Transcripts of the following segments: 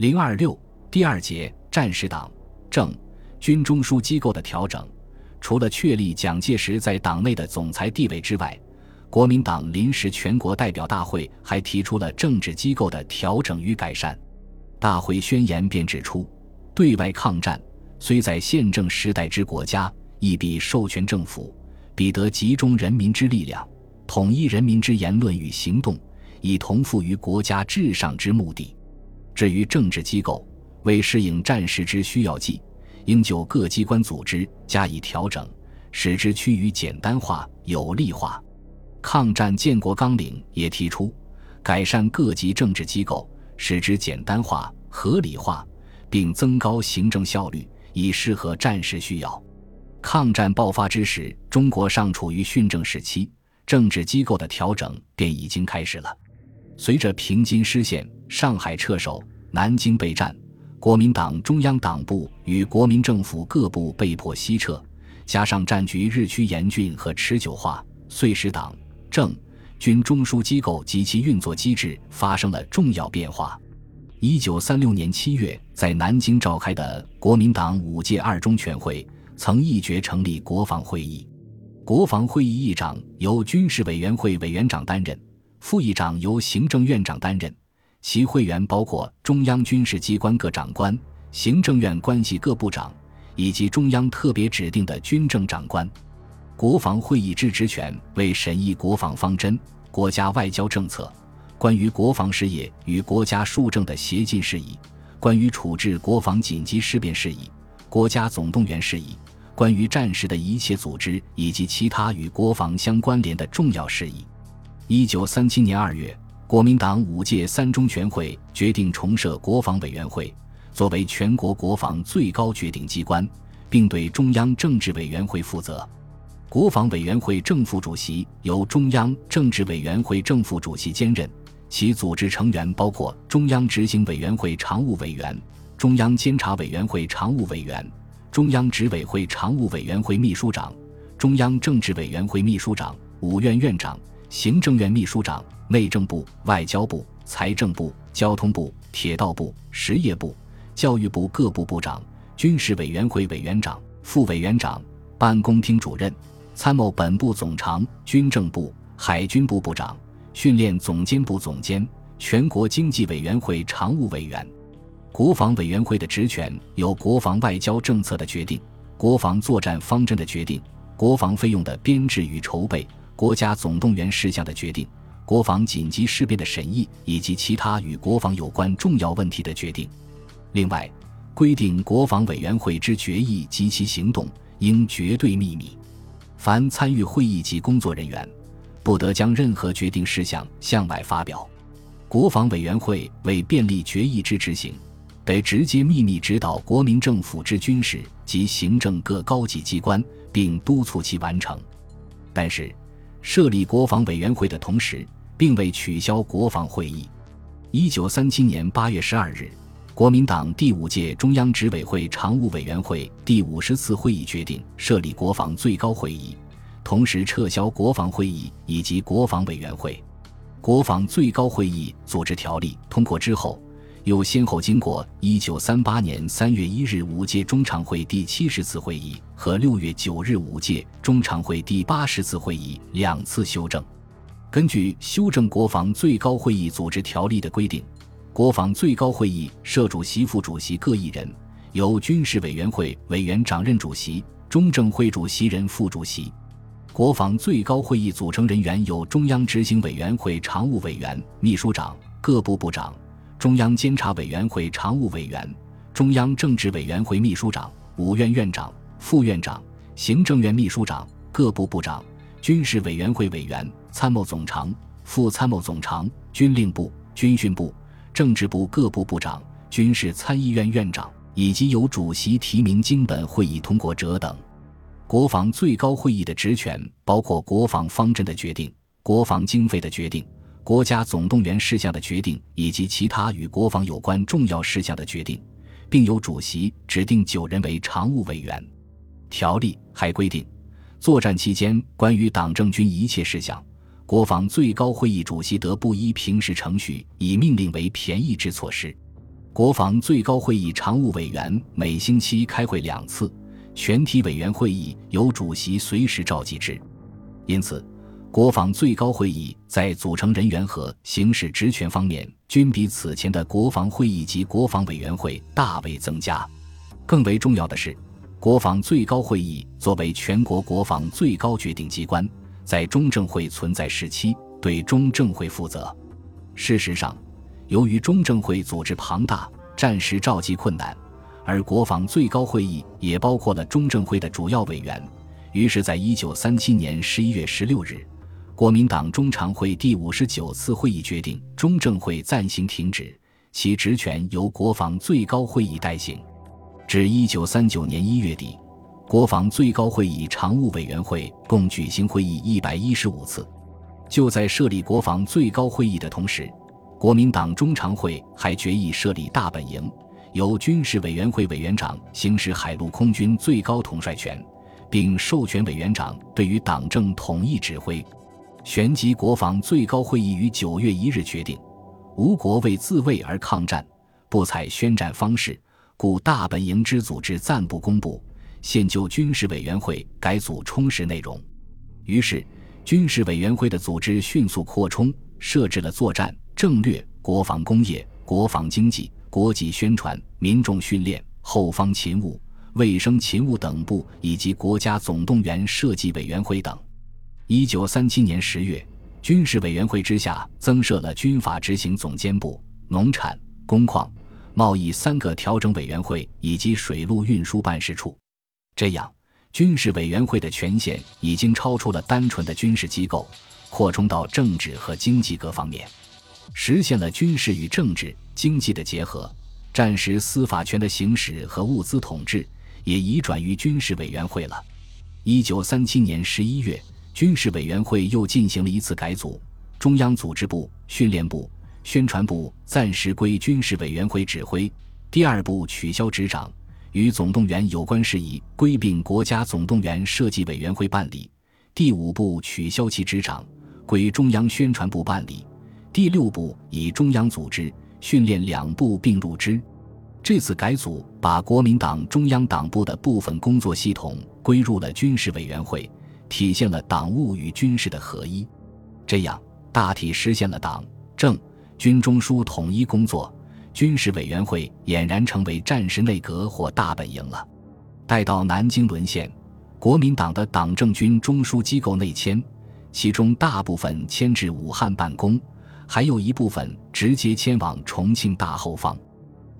零二六第二节战时党政军中枢机构的调整，除了确立蒋介石在党内的总裁地位之外，国民党临时全国代表大会还提出了政治机构的调整与改善。大会宣言便指出，对外抗战虽在宪政时代之国家，亦必授权政府，必得集中人民之力量，统一人民之言论与行动，以同附于国家至上之目的。至于政治机构，为适应战时之需要计，应就各机关组织加以调整，使之趋于简单化、有力化。抗战建国纲领也提出，改善各级政治机构，使之简单化、合理化，并增高行政效率，以适合战时需要。抗战爆发之时，中国尚处于训政时期，政治机构的调整便已经开始了。随着平津失陷、上海撤守、南京备战，国民党中央党部与国民政府各部被迫西撤，加上战局日趋严峻和持久化，遂使党。政军中枢机构及其运作机制发生了重要变化。一九三六年七月，在南京召开的国民党五届二中全会曾议决成立国防会议。国防会议议长由军事委员会委员长担任，副议长由行政院长担任，其会员包括中央军事机关各长官、行政院关系各部长以及中央特别指定的军政长官。国防会议之职权为审议国防方针、国家外交政策、关于国防事业与国家庶政的协进事宜、关于处置国防紧急事变事宜、国家总动员事宜、关于战时的一切组织以及其他与国防相关联的重要事宜。一九三七年二月，国民党五届三中全会决定重设国防委员会，作为全国国防最高决定机关，并对中央政治委员会负责。国防委员会正副主席由中央政治委员会正副主席兼任，其组织成员包括中央执行委员会常务委员、中央监察委员会常务委员、中央执委会常务委员会秘书长、中央政治委员会秘书长、五院院长、行政院秘书长、内政部、外交部、财政部、交通部、铁道部、实业部、教育部各部部长、军事委员会委员长、副委员长、办公厅主任。参谋本部总长、军政部、海军部部长、训练总监部总监、全国经济委员会常务委员。国防委员会的职权有国防外交政策的决定、国防作战方针的决定、国防费用的编制与筹备、国家总动员事项的决定、国防紧急事变的审议以及其他与国防有关重要问题的决定。另外，规定国防委员会之决议及其行动应绝对秘密。凡参与会议及工作人员，不得将任何决定事项向外发表。国防委员会为便利决议之执行，得直接秘密指导国民政府之军事及行政各高级机关，并督促其完成。但是，设立国防委员会的同时，并未取消国防会议。一九三七年八月十二日。国民党第五届中央执委会常务委员会第五十次会议决定设立国防最高会议，同时撤销国防会议以及国防委员会。国防最高会议组织条例通过之后，又先后经过一九三八年三月一日五届中常会第七十次会议和六月九日五届中常会第八十次会议两次修正。根据修正国防最高会议组织条例的规定。国防最高会议设主席、副主席各一人，由军事委员会委员长任主席，中正会主席任副主席。国防最高会议组成人员有中央执行委员会常务委员、秘书长、各部部长，中央监察委员会常务委员，中央政治委员会秘书长，五院院长、副院长，行政院秘书长，各部部长，军事委员会委员，参谋总长、副参谋总长，军令部、军训部。政治部各部部长、军事参议院院长以及由主席提名经本会议通过者等，国防最高会议的职权包括国防方针的决定、国防经费的决定、国家总动员事项的决定以及其他与国防有关重要事项的决定，并由主席指定九人为常务委员。条例还规定，作战期间关于党政军一切事项。国防最高会议主席得不依平时程序以命令为便宜之措施。国防最高会议常务委员每星期开会两次，全体委员会议由主席随时召集之。因此，国防最高会议在组成人员和行使职权方面，均比此前的国防会议及国防委员会大为增加。更为重要的是，国防最高会议作为全国国防最高决定机关，在中正会存在时期对中正会负责。事实上，由于中正会组织庞大，暂时召集困难，而国防最高会议也包括了中正会的主要委员，于是，在一九三七年十一月十六日，国民党中常会第五十九次会议决定中正会暂行停止，其职权由国防最高会议代行。至一九三九年一月底，国防最高会议常务委员会共举行会议一百一十五次。就在设立国防最高会议的同时，国民党中常会还决议设立大本营，由军事委员会委员长行使海陆空军最高统帅权，并授权委员长对于党政统一指挥。旋即，国防最高会议于九月一日决定：吴国为自卫而抗战，不采宣战方式，故大本营之组织暂不公布。现就军事委员会改组充实内容。于是，军事委员会的组织迅速扩充，设置了作战。政略、国防工业、国防经济、国际宣传、民众训练、后方勤务、卫生勤务等部，以及国家总动员设计委员会等。一九三七年十月，军事委员会之下增设了军法执行总监部、农产、工矿、贸易三个调整委员会以及水陆运输办事处。这样，军事委员会的权限已经超出了单纯的军事机构，扩充到政治和经济各方面。实现了军事与政治、经济的结合，战时司法权的行使和物资统治也移转于军事委员会了。一九三七年十一月，军事委员会又进行了一次改组，中央组织部、训练部、宣传部暂时归军事委员会指挥，第二部取消执掌，与总动员有关事宜归并国家总动员设计委员会办理，第五部取消其执掌，归中央宣传部办理。第六部以中央组织、训练两部并入之。这次改组把国民党中央党部的部分工作系统归入了军事委员会，体现了党务与军事的合一。这样大体实现了党政军中枢统一工作，军事委员会俨然成为战时内阁或大本营了。待到南京沦陷，国民党的党政军中枢机构内迁，其中大部分迁至武汉办公。还有一部分直接迁往重庆大后方，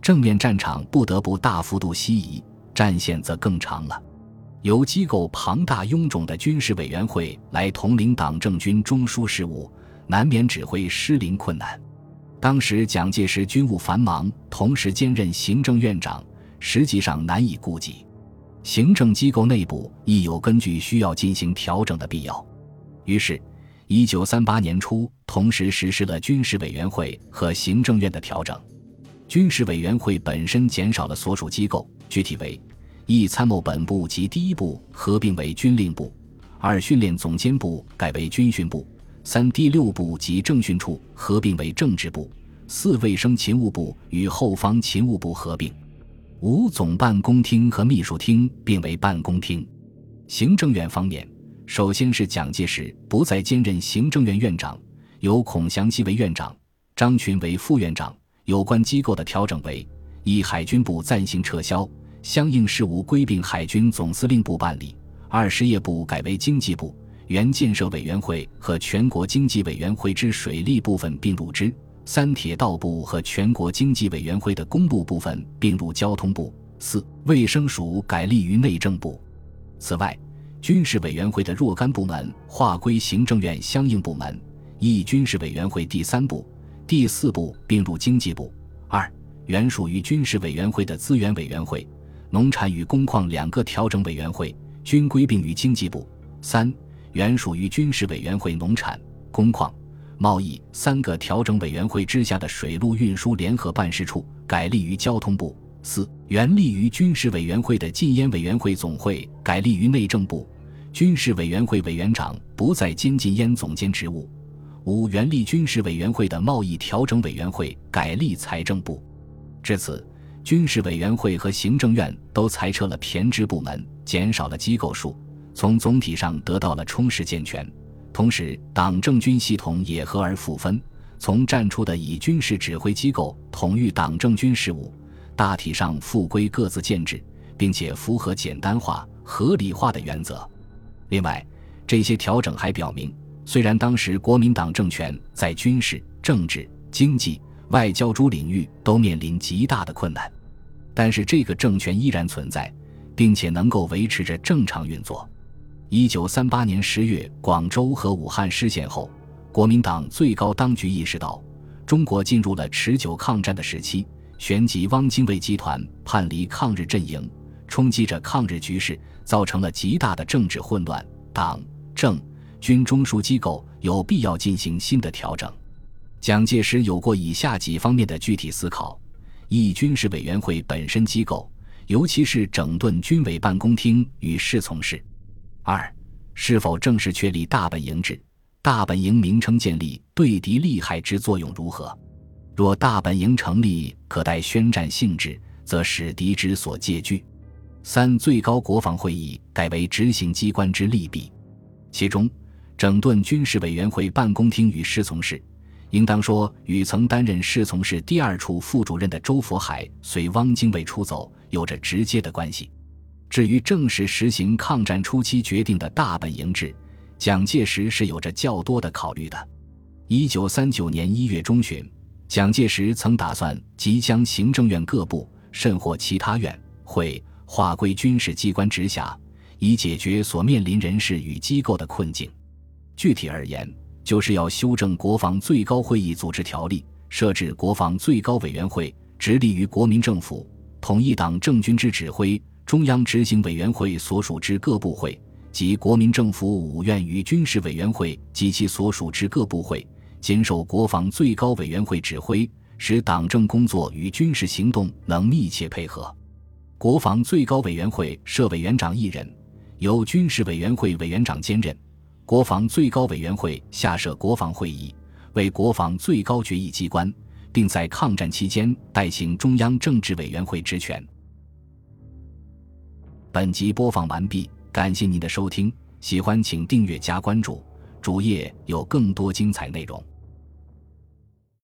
正面战场不得不大幅度西移，战线则更长了。由机构庞大臃肿的军事委员会来统领党政军中枢事务，难免指挥失灵困难。当时蒋介石军务繁忙，同时兼任行政院长，实际上难以顾及。行政机构内部亦有根据需要进行调整的必要，于是。一九三八年初，同时实施了军事委员会和行政院的调整。军事委员会本身减少了所属机构，具体为：一、参谋本部及第一部合并为军令部；二、训练总监部改为军训部；三、第六部及政训处合并为政治部；四、卫生勤务部与后方勤务部合并；五、总办公厅和秘书厅并为办公厅。行政院方面。首先是蒋介石不再兼任行政院院长，由孔祥熙为院长，张群为副院长。有关机构的调整为：一、海军部暂行撤销，相应事务归并海军总司令部办理；二、事业部改为经济部，原建设委员会和全国经济委员会之水利部分并入之；三、铁道部和全国经济委员会的公路部分并入交通部；四、卫生署改立于内政部。此外，军事委员会的若干部门划归行政院相应部门：一、军事委员会第三部、第四部并入经济部；二、原属于军事委员会的资源委员会、农产与工矿两个调整委员会均归并于经济部；三、原属于军事委员会农产、工矿、贸易三个调整委员会之下的水陆运输联合办事处改隶于交通部。四原立于军事委员会的禁烟委员会总会改立于内政部，军事委员会委员长不再兼禁烟总监职务。五原立军事委员会的贸易调整委员会改立财政部。至此，军事委员会和行政院都裁撤了偏支部门，减少了机构数，从总体上得到了充实健全。同时，党政军系统也合而复分，从站出的以军事指挥机构统御党政军事务，大体上复归各自建制，并且符合简单化、合理化的原则。另外，这些调整还表明，虽然当时国民党政权在军事、政治、经济、外交诸领域都面临极大的困难，但是这个政权依然存在，并且能够维持着正常运作。一九三八年十月，广州和武汉失陷后，国民党最高当局意识到中国进入了持久抗战的时期，旋即汪精卫集团叛离抗日阵营，冲击着抗日局势，造成了极大的政治混乱。党政军中枢机构有必要进行新的调整。蒋介石有过以下几方面的具体思考：一、军事委员会本身机构，尤其是整顿军委办公厅与侍从室。二，是否正式确立大本营制？大本营名称建立对敌利害之作用如何？若大本营成立，可待宣战性质，则使敌之所戒惧。三，最高国防会议改为执行机关之利弊。其中，整顿军事委员会办公厅与侍从室，应当说与曾担任侍从室第二处副主任的周佛海随汪精卫出走有着直接的关系。至于正式实行抗战初期决定的大本营制，蒋介石是有着较多的考虑的。一九三九年一月中旬，蒋介石曾打算即将行政院各部甚或其他院会划归军事机关直辖，以解决所面临人事与机构的困境。具体而言，就是要修正国防最高会议组织条例，设置国防最高委员会，直隶于国民政府，统一党政军之指挥。中央执行委员会所属之各部会及国民政府五院与军事委员会及其所属之各部会，兼受国防最高委员会指挥，使党政工作与军事行动能密切配合。国防最高委员会设委员长一人，由军事委员会委员长兼任。国防最高委员会下设国防会议，为国防最高决议机关，并在抗战期间代行中央政治委员会职权。本集播放完毕，感谢您的收听，喜欢请订阅加关注，主页有更多精彩内容。